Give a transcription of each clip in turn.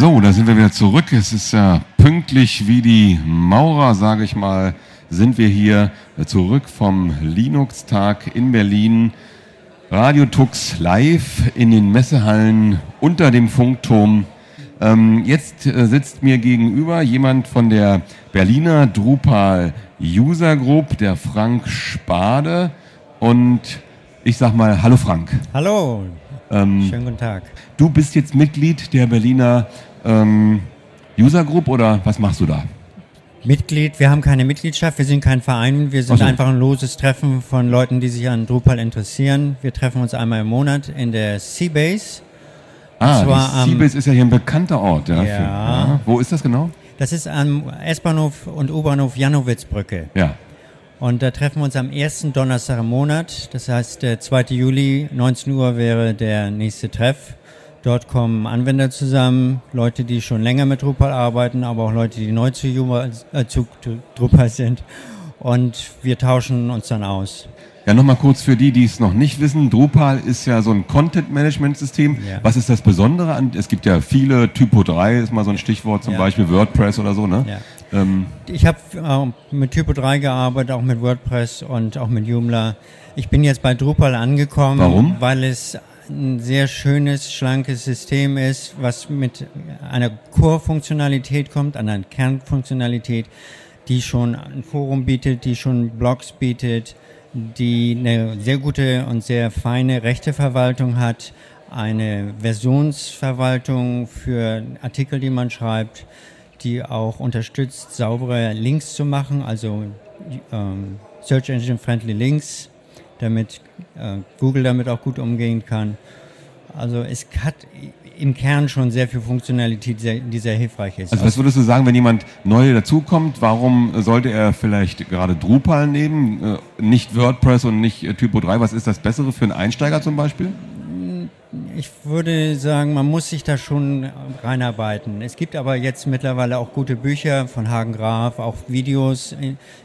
So, da sind wir wieder zurück. Es ist ja pünktlich wie die Maurer, sage ich mal, sind wir hier zurück vom Linux-Tag in Berlin. Radio Tux live in den Messehallen unter dem Funkturm. Ähm, jetzt äh, sitzt mir gegenüber jemand von der Berliner Drupal User Group, der Frank Spade. Und ich sag mal, hallo Frank. Hallo. Ähm, Schönen guten Tag. Du bist jetzt Mitglied der Berliner ähm, User Group oder was machst du da? Mitglied, wir haben keine Mitgliedschaft, wir sind kein Verein, wir sind so. einfach ein loses Treffen von Leuten, die sich an Drupal interessieren. Wir treffen uns einmal im Monat in der Seabase. Ah, Seabase ist ja hier ein bekannter Ort. Ja, ja. Für, ja. Wo ist das genau? Das ist am S-Bahnhof und U-Bahnhof Janowitzbrücke. Ja. Und da treffen wir uns am ersten Donnerstag im Monat. Das heißt, der 2. Juli, 19 Uhr wäre der nächste Treff. Dort kommen Anwender zusammen, Leute, die schon länger mit Drupal arbeiten, aber auch Leute, die neu zu, äh, zu Drupal sind. Und wir tauschen uns dann aus. Ja, nochmal kurz für die, die es noch nicht wissen. Drupal ist ja so ein Content-Management-System. Ja. Was ist das Besondere an? Es gibt ja viele, Typo 3 ist mal so ein Stichwort, zum ja. Beispiel WordPress oder so, ne? Ja. Ähm. Ich habe äh, mit Typo 3 gearbeitet, auch mit WordPress und auch mit Joomla. Ich bin jetzt bei Drupal angekommen, Warum? weil es ein sehr schönes, schlankes System ist, was mit einer Core-Funktionalität kommt, einer Kernfunktionalität, die schon ein Forum bietet, die schon Blogs bietet, die eine sehr gute und sehr feine Rechteverwaltung hat, eine Versionsverwaltung für Artikel, die man schreibt, die auch unterstützt, saubere Links zu machen, also ähm, Search Engine Friendly Links damit äh, Google damit auch gut umgehen kann. Also es hat im Kern schon sehr viel Funktionalität, die sehr hilfreich ist. Also was würdest du sagen, wenn jemand neu dazukommt, warum sollte er vielleicht gerade Drupal nehmen, äh, nicht WordPress und nicht äh, Typo 3? Was ist das Bessere für einen Einsteiger zum Beispiel? Ich würde sagen, man muss sich da schon reinarbeiten. Es gibt aber jetzt mittlerweile auch gute Bücher von Hagen Graf, auch Videos,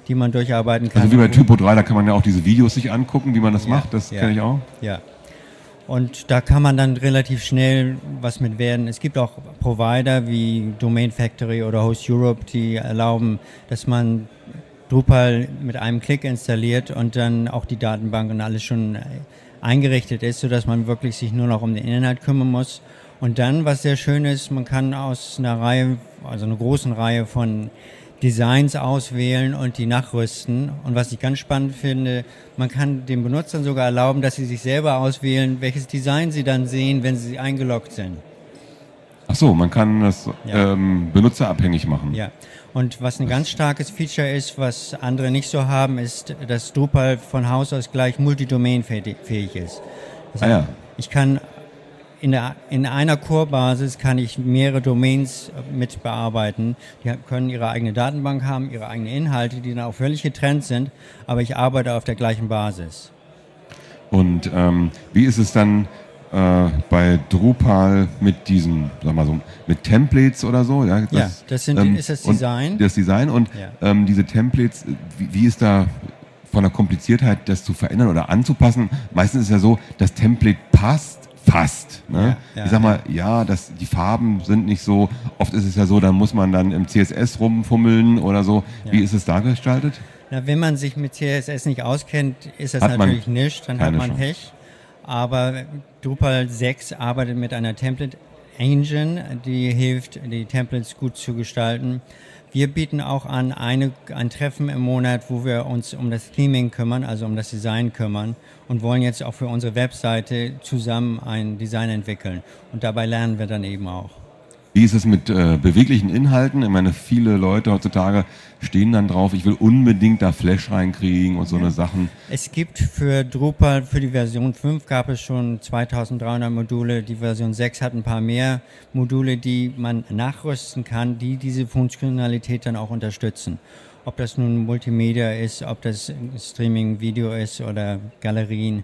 die man durcharbeiten kann. Also wie bei Typo 3, da kann man ja auch diese Videos sich angucken, wie man das ja, macht. Das ja, kenne ich auch. Ja. Und da kann man dann relativ schnell was mit werden. Es gibt auch Provider wie Domain Factory oder Host Europe, die erlauben, dass man Drupal mit einem Klick installiert und dann auch die Datenbank und alles schon eingerichtet ist, sodass man wirklich sich nur noch um den Inhalt kümmern muss. Und dann, was sehr schön ist, man kann aus einer Reihe, also einer großen Reihe von Designs auswählen und die nachrüsten. Und was ich ganz spannend finde, man kann den Benutzern sogar erlauben, dass sie sich selber auswählen, welches Design sie dann sehen, wenn sie eingeloggt sind. Ach so, man kann das ja. ähm, benutzerabhängig machen. Ja. Und was ein ganz starkes Feature ist, was andere nicht so haben, ist, dass Drupal von Haus aus gleich multidomain-fähig ist. Das heißt, ah ja. Ich kann in, der, in einer Core-Basis kann ich mehrere Domains mit bearbeiten. Die können ihre eigene Datenbank haben, ihre eigenen Inhalte, die dann auch völlig getrennt sind, aber ich arbeite auf der gleichen Basis. Und ähm, wie ist es dann äh, bei Drupal mit diesen, sag mal so, mit Templates oder so. Ja, das, ja, das sind, ähm, ist das Design. Das Design und ja. ähm, diese Templates, wie, wie ist da von der Kompliziertheit, das zu verändern oder anzupassen? Meistens ist ja so, das Template passt fast. Ne? Ja, ich sag mal, ja, das, die Farben sind nicht so. Oft ist es ja so, dann muss man dann im CSS rumfummeln oder so. Wie ist es da gestaltet? Na, wenn man sich mit CSS nicht auskennt, ist das hat natürlich nicht. Dann hat man Pech. Aber Drupal 6 arbeitet mit einer Template Engine, die hilft, die Templates gut zu gestalten. Wir bieten auch an eine, ein Treffen im Monat, wo wir uns um das Theming kümmern, also um das Design kümmern und wollen jetzt auch für unsere Webseite zusammen ein Design entwickeln. Und dabei lernen wir dann eben auch. Wie ist es mit äh, beweglichen Inhalten? Ich meine, viele Leute heutzutage stehen dann drauf, ich will unbedingt da Flash reinkriegen und so eine Sachen. Es gibt für Drupal, für die Version 5 gab es schon 2300 Module, die Version 6 hat ein paar mehr Module, die man nachrüsten kann, die diese Funktionalität dann auch unterstützen. Ob das nun Multimedia ist, ob das Streaming-Video ist oder Galerien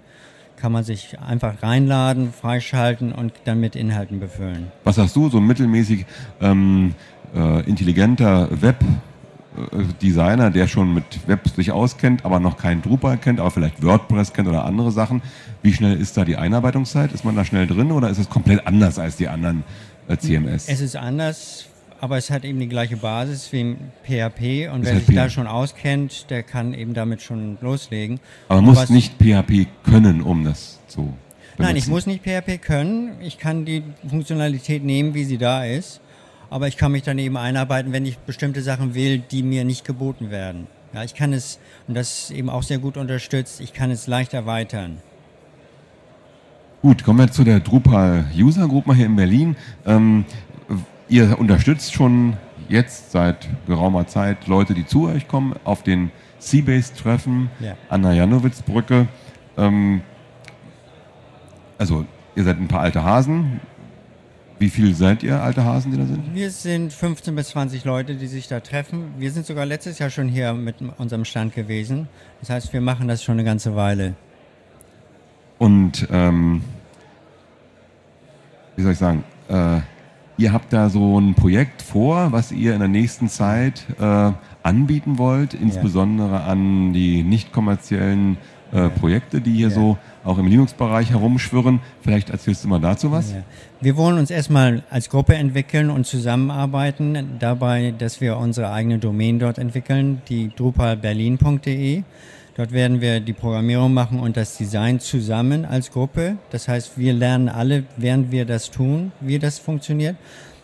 kann man sich einfach reinladen, freischalten und dann mit Inhalten befüllen. Was hast du, so mittelmäßig ähm, äh, intelligenter Web Designer, der schon mit Web sich auskennt, aber noch kein Drupal kennt, aber vielleicht WordPress kennt oder andere Sachen, wie schnell ist da die Einarbeitungszeit? Ist man da schnell drin oder ist es komplett anders als die anderen äh, CMS? Es ist anders, aber es hat eben die gleiche Basis wie PHP und wer sich da schon auskennt, der kann eben damit schon loslegen. Aber man muss nicht PHP können, um das zu benutzen. Nein, ich muss nicht PHP können. Ich kann die Funktionalität nehmen, wie sie da ist. Aber ich kann mich dann eben einarbeiten, wenn ich bestimmte Sachen will, die mir nicht geboten werden. Ja, ich kann es, und das ist eben auch sehr gut unterstützt, ich kann es leicht erweitern. Gut, kommen wir zu der Drupal User Group mal hier in Berlin. Ähm, ihr unterstützt schon jetzt seit geraumer Zeit Leute, die zu euch kommen, auf den Seabase-Treffen ja. an der Janowitz-Brücke. Ähm, also, ihr seid ein paar alte Hasen. Wie viel seid ihr, alte Hasen, die da sind? Wir sind 15 bis 20 Leute, die sich da treffen. Wir sind sogar letztes Jahr schon hier mit unserem Stand gewesen. Das heißt, wir machen das schon eine ganze Weile. Und ähm, wie soll ich sagen, äh, ihr habt da so ein Projekt vor, was ihr in der nächsten Zeit äh, anbieten wollt, insbesondere ja. an die nicht kommerziellen äh, Projekte, die hier ja. so auch im Linux-Bereich herumschwirren. Vielleicht erzählst du mal dazu was. Wir wollen uns erstmal als Gruppe entwickeln und zusammenarbeiten, dabei, dass wir unsere eigene Domain dort entwickeln, die drupalberlin.de. Dort werden wir die Programmierung machen und das Design zusammen als Gruppe. Das heißt, wir lernen alle, während wir das tun, wie das funktioniert.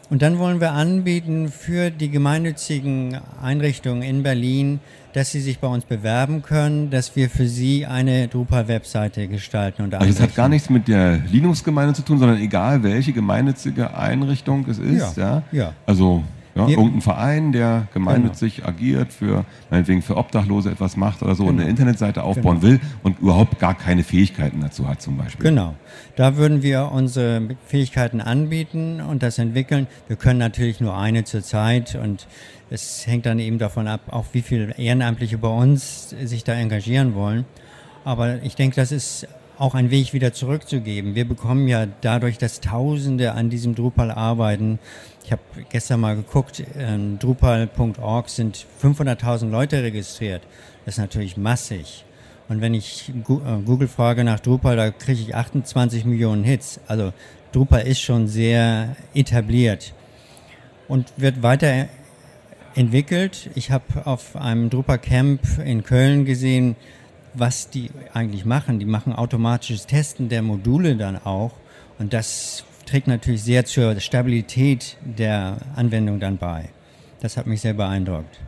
Und dann wollen wir anbieten für die gemeinnützigen Einrichtungen in Berlin, dass sie sich bei uns bewerben können, dass wir für sie eine Drupal-Webseite gestalten. Und also es hat gar nichts mit der Linux-Gemeinde zu tun, sondern egal welche gemeinnützige Einrichtung es ist. Ja, ja. ja. Also ja, irgendein Verein, der gemeinnützig genau. agiert, für meinetwegen für Obdachlose etwas macht oder so, genau. eine Internetseite aufbauen genau. will und überhaupt gar keine Fähigkeiten dazu hat zum Beispiel. Genau. Da würden wir unsere Fähigkeiten anbieten und das entwickeln. Wir können natürlich nur eine zur Zeit und es hängt dann eben davon ab, auch wie viele Ehrenamtliche bei uns sich da engagieren wollen. Aber ich denke, das ist auch ein Weg wieder zurückzugeben. Wir bekommen ja dadurch, dass Tausende an diesem Drupal arbeiten. Ich habe gestern mal geguckt, ähm, Drupal.org sind 500.000 Leute registriert. Das ist natürlich massig. Und wenn ich äh, Google frage nach Drupal, da kriege ich 28 Millionen Hits. Also Drupal ist schon sehr etabliert und wird weiter entwickelt. Ich habe auf einem Drupal Camp in Köln gesehen, was die eigentlich machen. Die machen automatisches Testen der Module dann auch. Und das trägt natürlich sehr zur Stabilität der Anwendung dann bei. Das hat mich sehr beeindruckt.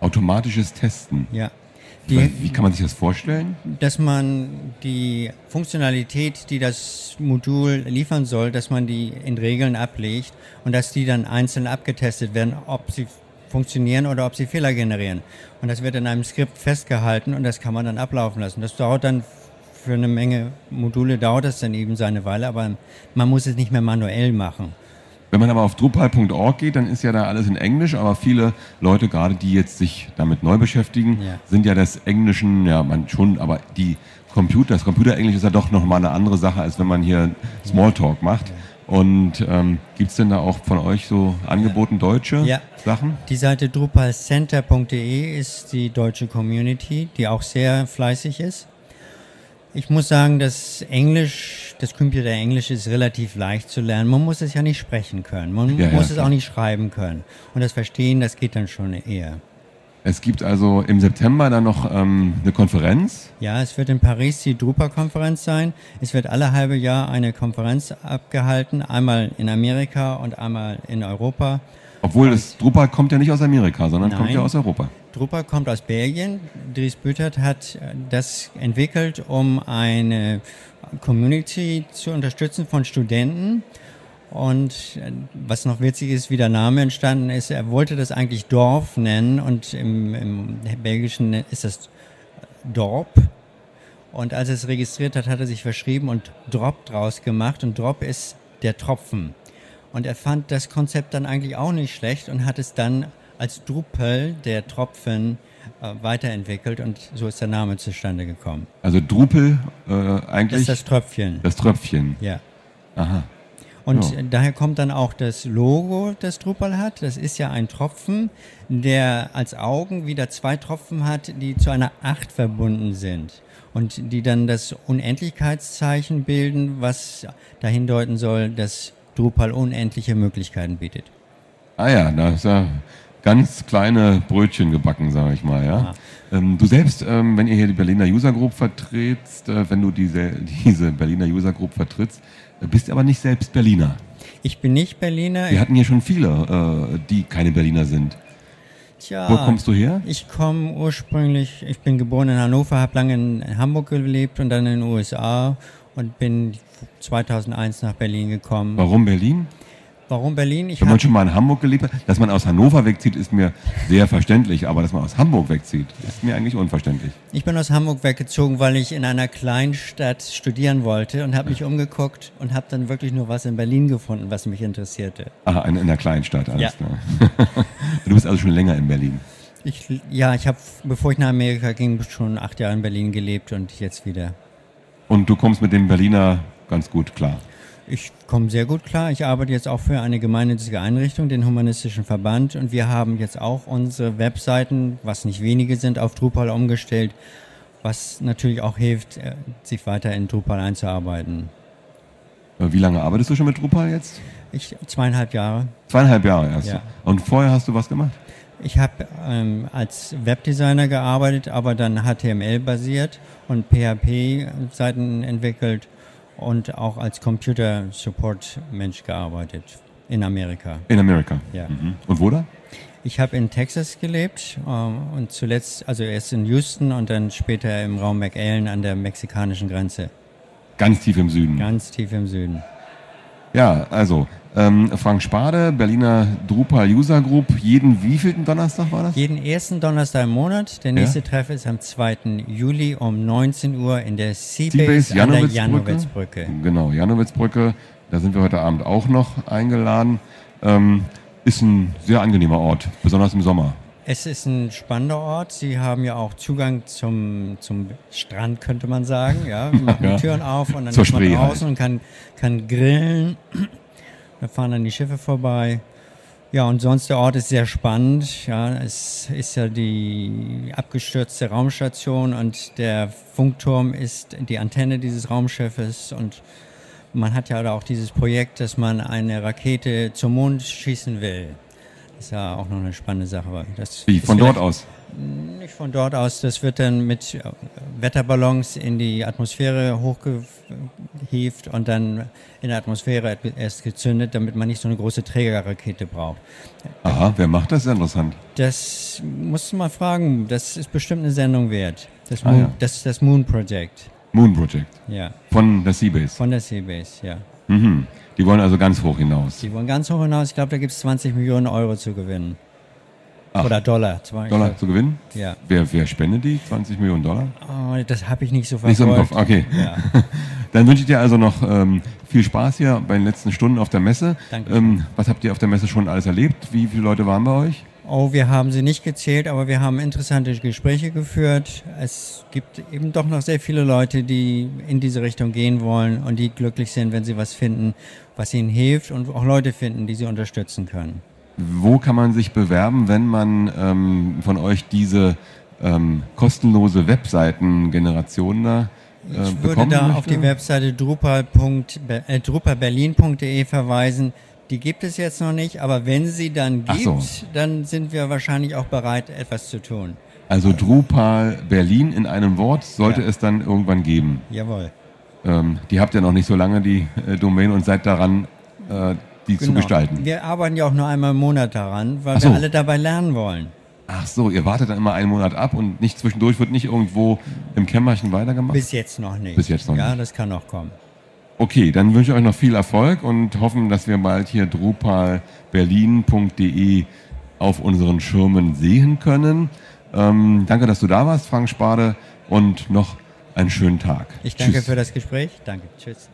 Automatisches Testen? Ja. Die, Wie kann man sich das vorstellen? Dass man die Funktionalität, die das Modul liefern soll, dass man die in Regeln ablegt und dass die dann einzeln abgetestet werden, ob sie funktionieren oder ob sie Fehler generieren. Und das wird in einem Skript festgehalten und das kann man dann ablaufen lassen. Das dauert dann für eine Menge Module dauert das dann eben seine Weile, aber man muss es nicht mehr manuell machen. Wenn man aber auf Drupal.org geht, dann ist ja da alles in Englisch, aber viele Leute, gerade die jetzt sich damit neu beschäftigen, ja. sind ja des Englischen, ja, man schon, aber die Computer, das Computerenglisch ist ja doch nochmal eine andere Sache, als wenn man hier Smalltalk macht. Ja. Und ähm, gibt es denn da auch von euch so angeboten deutsche ja. Sachen? Die Seite drupalcenter.de ist die deutsche Community, die auch sehr fleißig ist. Ich muss sagen, das Englisch, das Computerenglisch ist relativ leicht zu lernen. Man muss es ja nicht sprechen können. Man ja, muss ja, es auch nicht schreiben können. Und das Verstehen, das geht dann schon eher. Es gibt also im September dann noch ähm, eine Konferenz. Ja, es wird in Paris die Drupal-Konferenz sein. Es wird alle halbe Jahr eine Konferenz abgehalten, einmal in Amerika und einmal in Europa. Obwohl das Drupal kommt ja nicht aus Amerika, sondern Nein, kommt ja aus Europa. Drupal kommt aus Belgien. Dries Büttert hat äh, das entwickelt, um eine Community zu unterstützen von Studenten und äh, was noch witzig ist, wie der Name entstanden ist, er wollte das eigentlich Dorf nennen und im, im Belgischen ist das Dorp. Und als er es registriert hat, hat er sich verschrieben und Drop draus gemacht. Und Drop ist der Tropfen. Und er fand das Konzept dann eigentlich auch nicht schlecht und hat es dann als Drupal, der Tropfen, äh, weiterentwickelt und so ist der Name zustande gekommen. Also Drupal äh, eigentlich? Das ist das Tröpfchen. Das Tröpfchen. Ja. Aha. Und Ja. daher kommt dann auch das Logo, das Drupal hat. Das ist ja ein Tropfen, der als Augen wieder zwei Tropfen hat, die zu einer Acht verbunden sind. Und die dann das Unendlichkeitszeichen bilden, was dahin deuten soll, dass Drupal unendliche Möglichkeiten bietet. Ah ja, da ist ja ganz kleine Brötchen gebacken, sage ich mal. Ja. Ähm, du selbst, ähm, wenn ihr hier die Berliner User Group vertrittst, äh, wenn du diese, diese Berliner User Group vertrittst, äh, bist aber nicht selbst Berliner. Ich bin nicht Berliner. Wir hatten hier schon viele, äh, die keine Berliner sind. Tja, Wo kommst du her? Ich komme ursprünglich, ich bin geboren in Hannover, habe lange in Hamburg gelebt und dann in den USA und bin 2001 nach Berlin gekommen. Warum Berlin? Warum Berlin? Ich Wenn man schon mal in Hamburg gelebt hat, dass man aus Hannover wegzieht, ist mir sehr verständlich, aber dass man aus Hamburg wegzieht, ist mir eigentlich unverständlich. ich bin aus Hamburg weggezogen, weil ich in einer Kleinstadt studieren wollte und habe mich umgeguckt und habe dann wirklich nur was in Berlin gefunden, was mich interessierte. Aha, in, in einer Kleinstadt, alles Ja. klar. du bist also schon länger in Berlin. Ich, ja, ich habe, bevor ich nach Amerika ging, schon acht Jahre in Berlin gelebt und jetzt wieder. Und du kommst mit dem Berliner ganz gut klar. Ich komme sehr gut klar. Ich arbeite jetzt auch für eine gemeinnützige Einrichtung, den Humanistischen Verband. Und wir haben jetzt auch unsere Webseiten, was nicht wenige sind, auf Drupal umgestellt, was natürlich auch hilft, äh, sich weiter in Drupal einzuarbeiten. Äh, Wie lange arbeitest du schon mit Drupal jetzt? Ich zweieinhalb Jahre. Zweieinhalb Jahre erst. Ja. Und vorher hast du was gemacht? Ich habe ähm, als Webdesigner gearbeitet, aber dann HTML basiert und PHP-Seiten entwickelt und auch als Computer-Support-Mensch gearbeitet in Amerika. In Amerika. Ja. Mhm. Und wo da? Ich habe in Texas gelebt ähm, und zuletzt, also erst in Houston und dann später im Raum McAllen an der mexikanischen Grenze, Ganz tief im Süden. ganz tief im Süden. Ja, also ähm, Frank Spade, Berliner Drupal User Group. Jeden wievielten Donnerstag war das? Jeden ersten Donnerstag im Monat. Der nächste Treff ist am 2. Juli um 19 Uhr in der Seabase an der Janowitzbrücke. Janowitzbrücke. Genau, Janowitzbrücke. Da sind wir heute Abend auch noch eingeladen. Ähm, ist ein sehr angenehmer Ort, besonders im Sommer. Es ist ein spannender Ort. Sie haben ja auch Zugang zum, zum Strand, könnte man sagen. Ja, wir machen Ja. die Türen auf und dann Zur ist man Spree draußen halt. und kann, kann grillen. Da fahren dann die Schiffe vorbei. Ja, und sonst der Ort ist sehr spannend. Ja, es ist ja die abgestürzte Raumstation und der Funkturm ist die Antenne dieses Raumschiffes und man hat ja auch dieses Projekt, dass man eine Rakete zum Mond schießen will. Das ist ja auch noch eine spannende Sache. Das Wie, von dort aus? Nicht von dort aus. Das wird dann mit äh, Wetterballons in die Atmosphäre hochgehievt und dann in der Atmosphäre erst gezündet, damit man nicht so eine große Trägerrakete braucht. Aha, wer macht das? Interessant. Das musst du mal fragen. Das ist bestimmt eine Sendung wert. Das Ah, Moon, ja. das, ist das Moon Project. Moon Project. Ja, Von der Seabase. von der Seabase, ja. Mhm. Die wollen also ganz hoch hinaus. Die wollen ganz hoch hinaus. Ich glaube, da gibt es 20 Millionen Euro zu gewinnen. Ach. Oder Dollar. Dollar zu gewinnen? Ja. Wer, wer spendet die? 20 Millionen Dollar? Oh, das habe ich nicht so Nicht so im verfolgt. Kopf. Okay. Ja. Dann wünsche ich dir also noch ähm, viel Spaß hier bei den letzten Stunden auf der Messe. Danke. Ähm, was habt ihr auf der Messe schon alles erlebt? Wie viele Leute waren bei euch? Oh, wir haben sie nicht gezählt, aber wir haben interessante Gespräche geführt. Es gibt eben doch noch sehr viele Leute, die in diese Richtung gehen wollen und die glücklich sind, wenn sie was finden, was ihnen hilft und auch Leute finden, die sie unterstützen können. Wo kann man sich bewerben, wenn man ähm, von euch diese ähm, kostenlose Webseitengeneration da äh, Ich würde da möchte? auf die Webseite drupal.be- äh, drupalberlin.de verweisen. Die gibt es jetzt noch nicht, aber wenn sie dann gibt, so. dann sind wir wahrscheinlich auch bereit, etwas zu tun. Also Drupal Berlin in einem Wort sollte Ja. es dann irgendwann geben. Jawohl. Ähm, die habt ihr noch nicht so lange, die äh, Domain, und seid daran, äh, die zu Genau. gestalten. Wir arbeiten ja auch nur einmal im Monat daran, weil so. wir alle dabei lernen wollen. Ach so, ihr wartet dann immer einen Monat ab und nicht zwischendurch wird nicht irgendwo im Kämmerchen weitergemacht? Bis jetzt noch nicht. Bis jetzt noch ja, nicht. das kann noch kommen. Okay, dann wünsche ich euch noch viel Erfolg und hoffen, dass wir bald hier drupalberlin.de auf unseren Schirmen sehen können. Ähm, danke, dass du da warst, Frank Spade, und noch einen schönen Tag. Ich danke Tschüss. für das Gespräch. Danke. Tschüss.